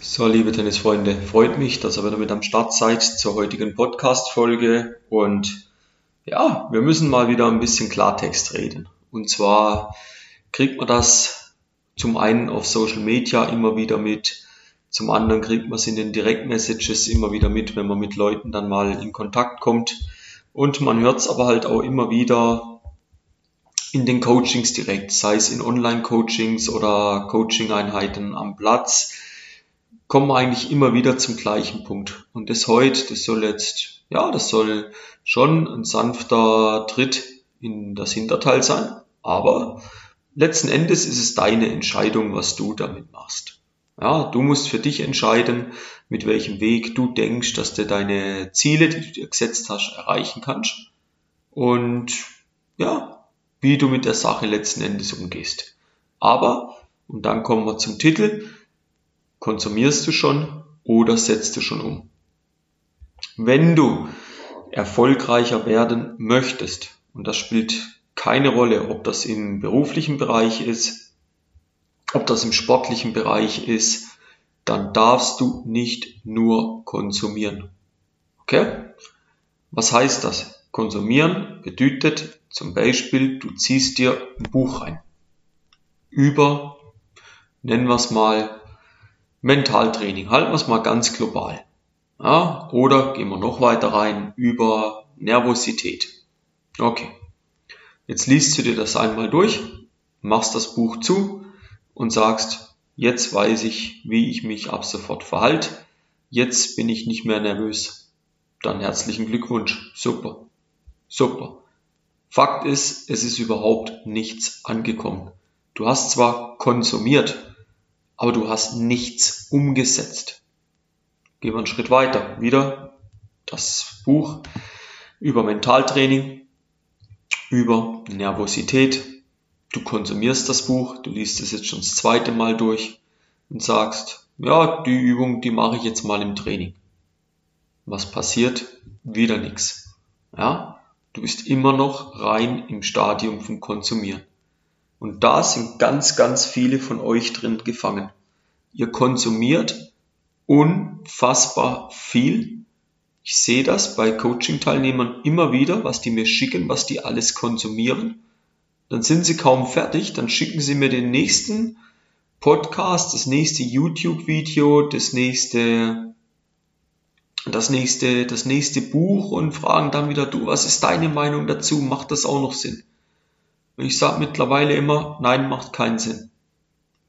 So, liebe Tennisfreunde, freut mich, dass ihr wieder mit am Start seid zur heutigen Podcast-Folge. Und ja, wir müssen mal wieder ein bisschen Klartext reden. Und zwar kriegt man das zum einen auf Social Media immer wieder mit, zum anderen kriegt man es in den Direktmessages immer wieder mit, wenn man mit Leuten dann mal in Kontakt kommt. Und man hört es aber halt auch immer wieder in den Coachings direkt, sei es in Online-Coachings oder Coaching-Einheiten am Platz kommen wir eigentlich immer wieder zum gleichen Punkt. Und das heute, das soll jetzt, ja, das soll schon ein sanfter Tritt in das Hinterteil sein, aber letzten Endes ist es deine Entscheidung, was du damit machst. Ja, du musst für dich entscheiden, mit welchem Weg du denkst, dass du deine Ziele, die du dir gesetzt hast, erreichen kannst. Und ja, wie du mit der Sache letzten Endes umgehst. Aber, und dann kommen wir zum Titel, Konsumierst du schon oder setzt du schon um? Wenn du erfolgreicher werden möchtest, und das spielt keine Rolle, ob das im beruflichen Bereich ist, ob das im sportlichen Bereich ist, dann darfst du nicht nur konsumieren. Okay? Was heißt das? Konsumieren bedeutet zum Beispiel, du ziehst dir ein Buch rein. Über, nennen wir es mal, Mentaltraining, halten wir es mal ganz global. Ja, oder gehen wir noch weiter rein über Nervosität. Okay. Jetzt liest du dir das einmal durch, machst das Buch zu und sagst, jetzt weiß ich, wie ich mich ab sofort verhalte. Jetzt bin ich nicht mehr nervös. Dann herzlichen Glückwunsch. Super. Super. Fakt ist, es ist überhaupt nichts angekommen. Du hast zwar konsumiert, aber du hast nichts umgesetzt. Gehen wir einen Schritt weiter. Wieder das Buch über Mentaltraining, über Nervosität. Du konsumierst das Buch, du liest es jetzt schon das zweite Mal durch und sagst, ja, die Übung, die mache ich jetzt mal im Training. Was passiert? Wieder nichts. Ja, du bist immer noch rein im Stadium vom Konsumieren. Und da sind ganz, ganz viele von euch drin gefangen. Ihr konsumiert unfassbar viel. Ich sehe das bei Coaching-Teilnehmern immer wieder, was die mir schicken, was die alles konsumieren. Dann sind sie kaum fertig, dann schicken sie mir den nächsten Podcast, das nächste YouTube-Video, das nächste, das nächste, das nächste Buch und fragen dann wieder, du, was ist deine Meinung dazu? Macht das auch noch Sinn? Ich sage mittlerweile immer, nein, macht keinen Sinn.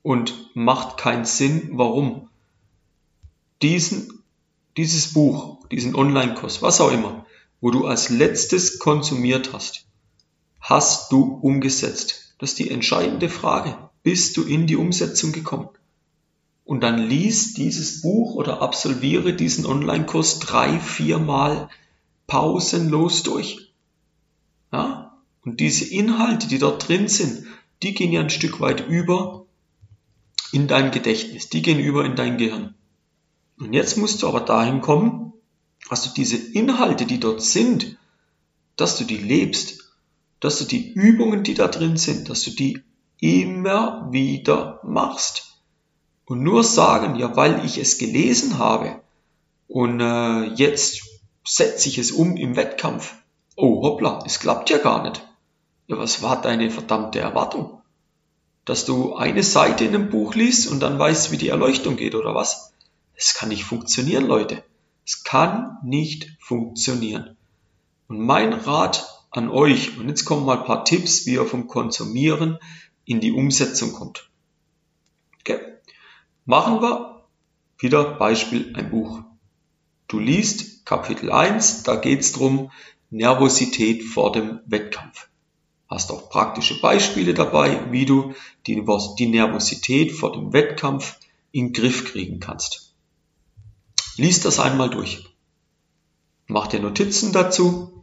Und macht keinen Sinn, warum? Diesen, dieses Buch, diesen Online-Kurs, was auch immer, wo du als letztes konsumiert hast, hast du umgesetzt? Das ist die entscheidende Frage. Bist du in die Umsetzung gekommen? Und dann lies dieses Buch oder absolviere diesen Online-Kurs drei, viermal pausenlos durch. Und diese Inhalte, die dort drin sind, die gehen ja ein Stück weit über in dein Gedächtnis, die gehen über in dein Gehirn. Und jetzt musst du aber dahin kommen, dass du diese Inhalte, die dort sind, dass du die lebst, dass du die Übungen, die da drin sind, dass du die immer wieder machst. Und nur sagen, ja, weil ich es gelesen habe und äh, jetzt setze ich es um im Wettkampf. Oh, hoppla, es klappt ja gar nicht. Ja, was war deine verdammte Erwartung? Dass du eine Seite in einem Buch liest und dann weißt, wie die Erleuchtung geht oder was? Es kann nicht funktionieren, Leute. Es kann nicht funktionieren. Und mein Rat an euch, und jetzt kommen mal ein paar Tipps, wie ihr vom Konsumieren in die Umsetzung kommt. Okay. Machen wir wieder Beispiel ein Buch. Du liest Kapitel 1, da geht's drum Nervosität vor dem Wettkampf. Hast auch praktische Beispiele dabei, wie du die, Nervosität vor dem Wettkampf in den Griff kriegen kannst. Lies das einmal durch. Mach dir Notizen dazu.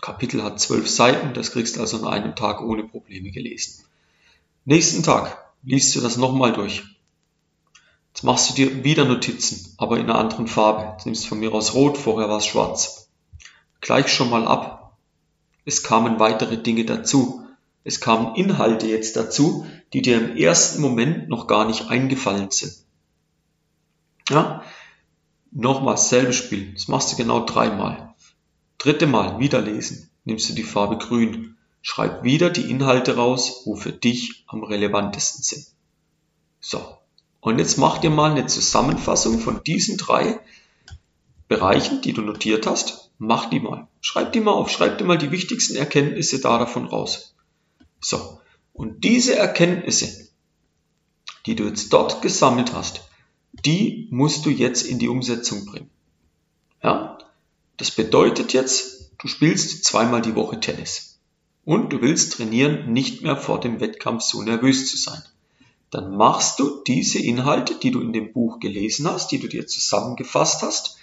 Kapitel hat zwölf Seiten, das kriegst du also an einem Tag ohne Probleme gelesen. Nächsten Tag liest du das nochmal durch. Jetzt machst du dir wieder Notizen, aber in einer anderen Farbe. Jetzt nimmst du von mir aus rot, vorher war es schwarz. Gleich schon mal ab, es kamen weitere Dinge dazu. Es kamen Inhalte jetzt dazu, die dir im ersten Moment noch gar nicht eingefallen sind. Ja? Nochmal selbe Spiel. Das machst du genau dreimal. Dritte Mal wieder lesen. Nimmst du die Farbe grün. Schreib wieder die Inhalte raus, wo für dich am relevantesten sind. So. Und jetzt mach dir mal eine Zusammenfassung von diesen drei Bereichen, die du notiert hast. Mach die mal. Schreib die mal auf. Schreib dir mal die wichtigsten Erkenntnisse da davon raus. So. Und diese Erkenntnisse, die du jetzt dort gesammelt hast, die musst du jetzt in die Umsetzung bringen. Ja? Das bedeutet jetzt, du spielst zweimal die Woche Tennis. Und du willst trainieren, nicht mehr vor dem Wettkampf so nervös zu sein. Dann machst du diese Inhalte, die du in dem Buch gelesen hast, die du dir zusammengefasst hast,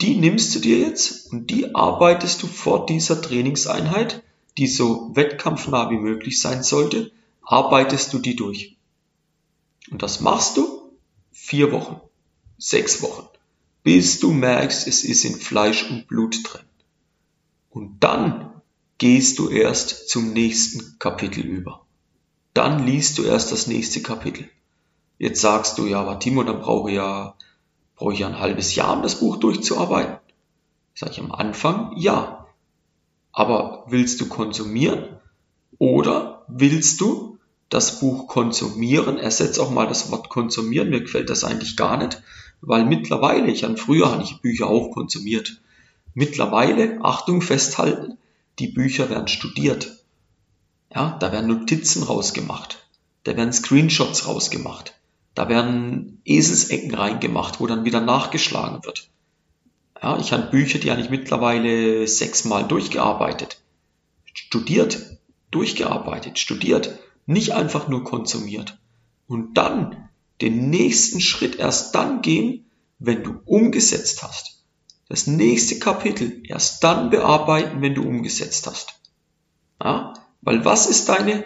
die nimmst du dir jetzt und die arbeitest du vor dieser Trainingseinheit, die so wettkampfnah wie möglich sein sollte, arbeitest du die durch. Und das machst du vier Wochen, sechs Wochen, bis du merkst, es ist in Fleisch und Blut drin. Und dann gehst du erst zum nächsten Kapitel über. Dann liest du erst das nächste Kapitel. Jetzt sagst du, ja, aber Timo, dann brauche ich ja, brauche ich ein halbes Jahr, um das Buch durchzuarbeiten. Sag ich am Anfang, ja. Aber willst du konsumieren oder willst du das Buch konsumieren? Ersetz auch mal das Wort konsumieren. Mir gefällt das eigentlich gar nicht, weil mittlerweile, ich an früher habe ich Bücher auch konsumiert. Mittlerweile, Achtung, festhalten, die Bücher werden studiert. Ja, da werden Notizen rausgemacht. Da werden Screenshots rausgemacht. Da werden Eselsecken reingemacht, wo dann wieder nachgeschlagen wird. Ja, ich habe Bücher, die habe ich mittlerweile sechsmal durchgearbeitet. Studiert, durchgearbeitet, studiert. Nicht einfach nur konsumiert. Und dann den nächsten Schritt erst dann gehen, wenn du umgesetzt hast. Das nächste Kapitel erst dann bearbeiten, wenn du umgesetzt hast. Ja? Weil was ist deine,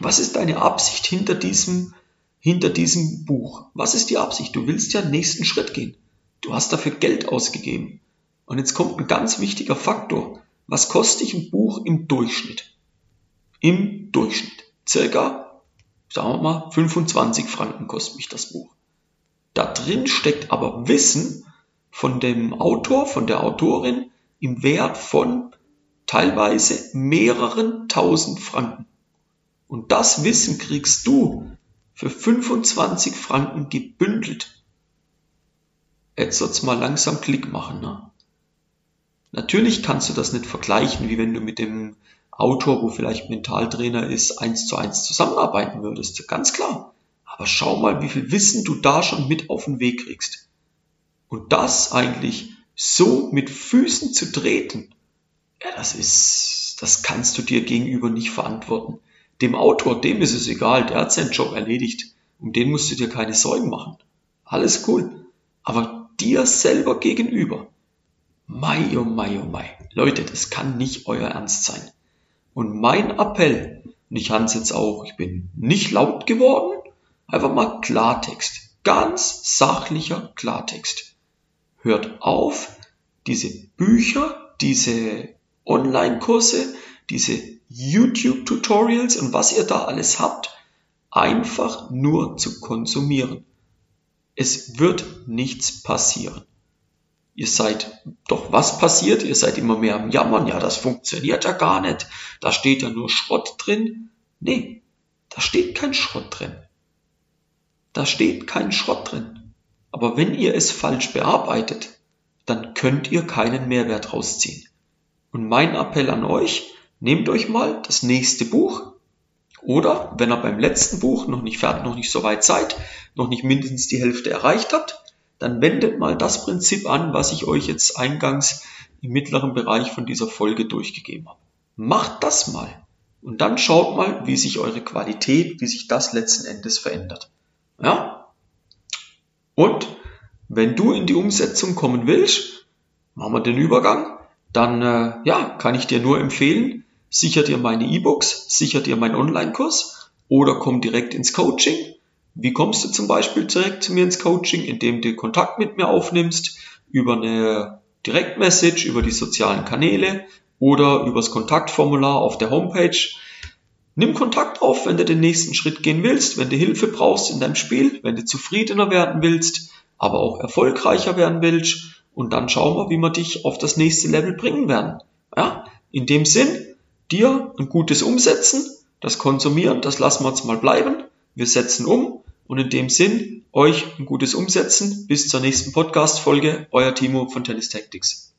was ist deine Absicht hinter diesem, hinter diesem Buch? Was ist die Absicht? Du willst ja den nächsten Schritt gehen. Du hast dafür Geld ausgegeben. Und jetzt kommt ein ganz wichtiger Faktor. Was kostet dich ein Buch im Durchschnitt? Im Durchschnitt. Circa, sagen wir mal, 25 Franken kostet mich das Buch. Da drin steckt aber Wissen von dem Autor, von der Autorin im Wert von teilweise mehreren tausend Franken. Und das Wissen kriegst du für 25 Franken gebündelt. Jetzt soll's mal langsam Klick machen. Ne? Natürlich kannst du das nicht vergleichen, wie wenn du mit dem Autor, wo vielleicht Mentaltrainer ist, eins zu eins zusammenarbeiten würdest. Ganz klar. Aber schau mal, wie viel Wissen du da schon mit auf den Weg kriegst. Und das eigentlich so mit Füßen zu treten, ja, das ist, das kannst du dir gegenüber nicht verantworten. Dem Autor, dem ist es egal, der hat seinen Job erledigt. Um den musst du dir keine Sorgen machen. Alles cool. Aber dir selber gegenüber, Mai, oh Mai, oh Mai. Leute, das kann nicht euer Ernst sein. Und mein Appell, und ich hans jetzt auch, ich bin nicht laut geworden, einfach mal Klartext. Ganz sachlicher Klartext. Hört auf, diese Bücher, diese Online-Kurse, diese YouTube-Tutorials und was ihr da alles habt, einfach nur zu konsumieren. Es wird nichts passieren. Ihr seid, doch was passiert? Ihr seid immer mehr am Jammern. Ja, das funktioniert ja gar nicht. Da steht ja nur Schrott drin. Nee, da steht kein Schrott drin. Da steht kein Schrott drin. Aber wenn ihr es falsch bearbeitet, dann könnt ihr keinen Mehrwert rausziehen. Und mein Appell an euch, nehmt euch mal das nächste Buch oder wenn ihr beim letzten Buch noch nicht fertig, noch nicht so weit seid, noch nicht mindestens die Hälfte erreicht habt, dann wendet mal das Prinzip an, was ich euch jetzt eingangs im mittleren Bereich von dieser Folge durchgegeben habe. Macht das mal und dann schaut mal, wie sich eure Qualität, wie sich das letzten Endes verändert. Ja? Und wenn du in die Umsetzung kommen willst, machen wir den Übergang dann äh, ja, kann ich dir nur empfehlen, sicher dir meine E-Books, sicher dir meinen Online-Kurs oder komm direkt ins Coaching. Wie kommst du zum Beispiel direkt zu mir ins Coaching? Indem du Kontakt mit mir aufnimmst über eine Direktmessage, über die sozialen Kanäle oder übers Kontaktformular auf der Homepage. nimm Kontakt auf, wenn du den nächsten Schritt gehen willst, wenn du Hilfe brauchst in deinem Spiel, wenn du zufriedener werden willst, aber auch erfolgreicher werden willst. Und dann schauen wir, wie wir dich auf das nächste Level bringen werden. Ja, in dem Sinn, dir ein gutes Umsetzen, das Konsumieren, das lassen wir jetzt mal bleiben. Wir setzen um und in dem Sinn, euch ein gutes Umsetzen. Bis zur nächsten Podcast-Folge. Euer Timo von Tennis Tactics.